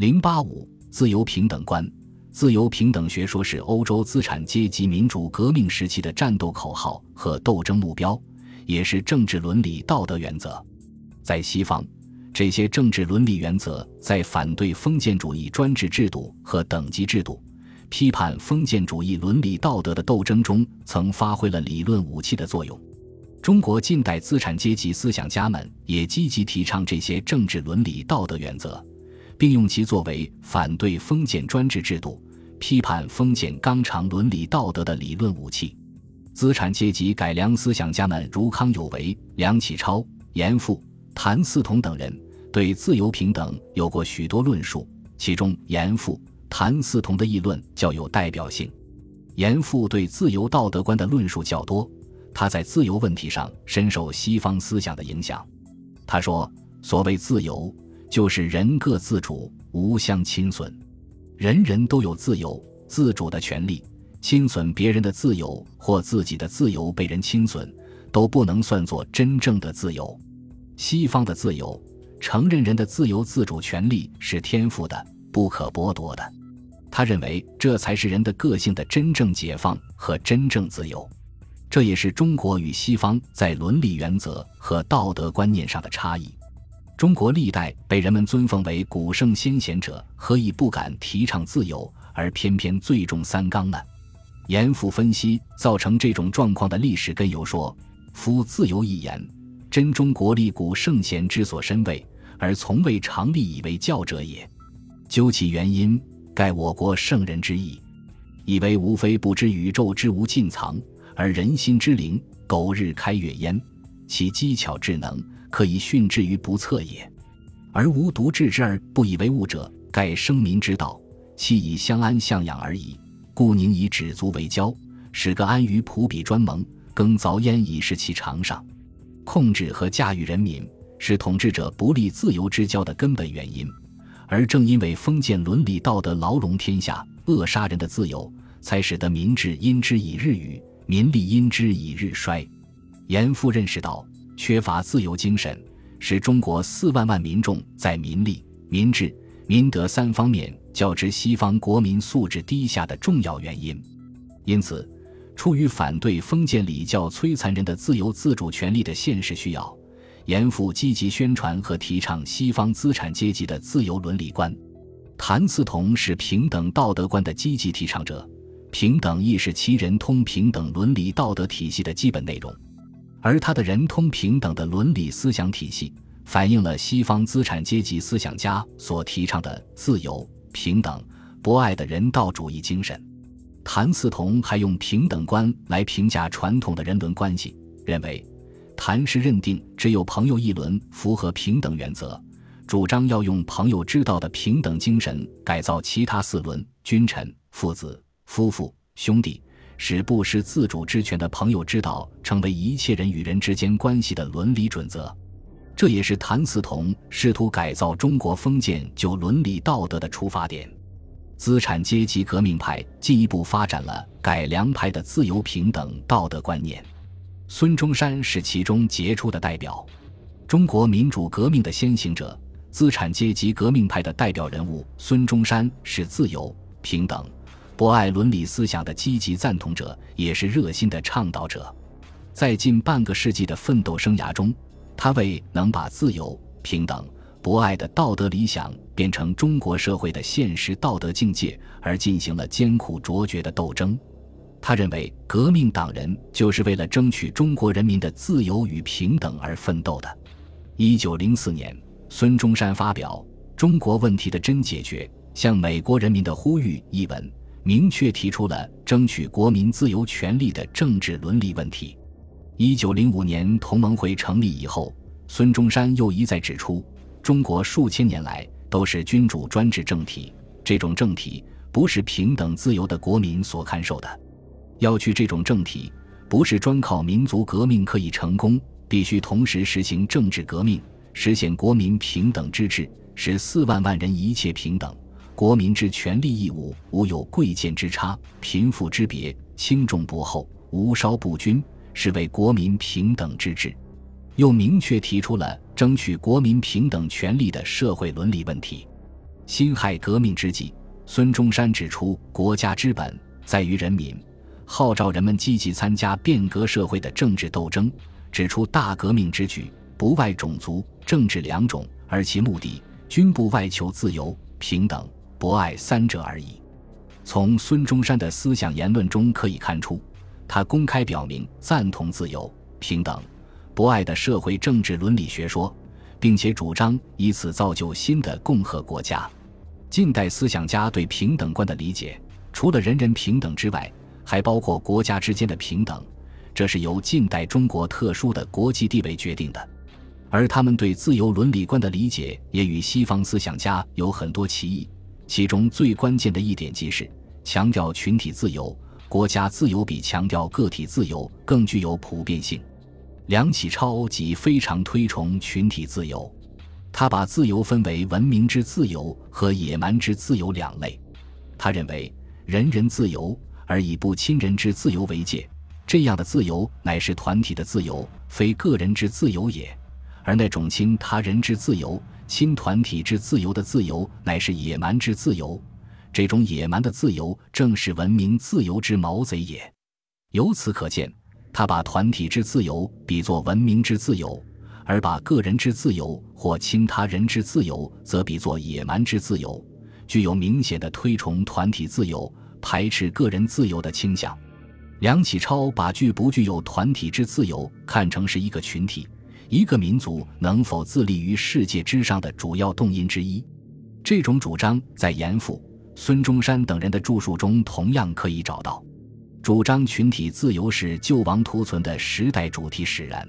零八五自由平等观，自由平等学说是欧洲资产阶级民主革命时期的战斗口号和斗争目标，也是政治伦理道德原则。在西方，这些政治伦理原则在反对封建主义专制制度和等级制度、批判封建主义伦理道德的斗争中，曾发挥了理论武器的作用。中国近代资产阶级思想家们也积极提倡这些政治伦理道德原则，并用其作为反对封建专制制度、批判封建纲常伦理道德的理论武器。资产阶级改良思想家们如康有为、梁启超、严复、谭嗣同等人，对自由平等有过许多论述，其中严复、谭嗣同的议论较有代表性。严复对自由道德观的论述较多。他在自由问题上深受西方思想的影响。他说：“所谓自由，就是人各自主，无相侵损。人人都有自由自主的权利。侵损别人的自由或自己的自由被人侵损，都不能算作真正的自由。西方的自由，承认人的自由自主权利是天赋的，不可剥夺的。他认为这才是人的个性的真正解放和真正自由。”这也是中国与西方在伦理原则和道德观念上的差异。中国历代被人们尊奉为古圣先贤者，何以不敢提倡自由，而偏偏最重三纲呢？严复分析造成这种状况的历史根由说：“夫自由一言，真中国历古圣贤之所深畏，而从未常立以为教者也。究其原因，盖我国圣人之意，以为无非不知宇宙之无尽藏。”而人心之灵，苟日开月焉，其机巧智能，可以训之于不测也。而无独治之而不以为物者，盖生民之道，其以相安相养而已。故宁以止足为交，使个安于仆比专盟，耕凿焉以是其长上。控制和驾驭人民，是统治者不利自由之交的根本原因。而正因为封建伦理道德牢笼天下，扼杀人的自由，才使得民智因之以日语。民力因之以日衰，严复认识到缺乏自由精神是中国四万万民众在民力、民智、民德三方面较之西方国民素质低下的重要原因。因此，出于反对封建礼教摧残人的自由自主权利的现实需要，严复积极宣传和提倡西方资产阶级的自由伦理观。谭嗣同是平等道德观的积极提倡者。平等亦是其人通平等伦理道德体系的基本内容，而他的人通平等的伦理思想体系，反映了西方资产阶级思想家所提倡的自由、平等、博爱的人道主义精神。谭嗣同还用平等观来评价传统的人伦关系，认为谭氏认定只有朋友一伦符合平等原则，主张要用朋友之道的平等精神改造其他四伦：君臣、父子。夫妇、兄弟，使不失自主之权的朋友之道成为一切人与人之间关系的伦理准则。这也是谭嗣同试图改造中国封建旧伦理道德的出发点。资产阶级革命派进一步发展了改良派的自由平等道德观念。孙中山是其中杰出的代表。中国民主革命的先行者，资产阶级革命派的代表人物孙中山是自由平等。博爱伦理思想的积极赞同者，也是热心的倡导者。在近半个世纪的奋斗生涯中，他为能把自由、平等、博爱的道德理想变成中国社会的现实道德境界而进行了艰苦卓绝的斗争。他认为，革命党人就是为了争取中国人民的自由与平等而奋斗的。一九零四年，孙中山发表《中国问题的真解决：向美国人民的呼吁》一文。明确提出了争取国民自由权利的政治伦理问题。一九零五年同盟会成立以后，孙中山又一再指出，中国数千年来都是君主专制政体，这种政体不是平等自由的国民所看受的。要去这种政体，不是专靠民族革命可以成功，必须同时实行政治革命，实现国民平等之治，使四万万人一切平等。国民之权利义务无有贵贱之差、贫富之别、轻重不厚、无稍不均，是为国民平等之治。又明确提出了争取国民平等权利的社会伦理问题。辛亥革命之际，孙中山指出，国家之本在于人民，号召人们积极参加变革社会的政治斗争。指出大革命之举不外种族、政治两种，而其目的均不外求自由、平等、博爱三者而已。从孙中山的思想言论中可以看出，他公开表明赞同自由、平等、博爱的社会政治伦理学说，并且主张以此造就新的共和国家。近代思想家对平等观的理解，除了人人平等之外，还包括国家之间的平等，这是由近代中国特殊的国际地位决定的。而他们对自由伦理观的理解也与西方思想家有很多歧义，其中最关键的一点即是强调群体自由、国家自由比强调个体自由更具有普遍性。梁启超即非常推崇群体自由。他把自由分为文明之自由和野蛮之自由两类。他认为人人自由，而以不亲人之自由为界，这样的自由乃是团体的自由，非个人之自由也；而那种亲他人之自由、亲团体之自由的自由，乃是野蛮之自由。这种野蛮的自由，正是文明自由之毛贼也。由此可见，他把团体之自由比作文明之自由。而把个人之自由或亲他人之自由，则比作野蛮之自由，具有明显的推崇团体自由、排斥个人自由的倾向。梁启超把具不具有团体之自由看成是一个群体、一个民族能否自立于世界之上的主要动因之一。这种主张在严复、孙中山等人的著述中同样可以找到。主张群体自由是救亡图存的时代主题使然。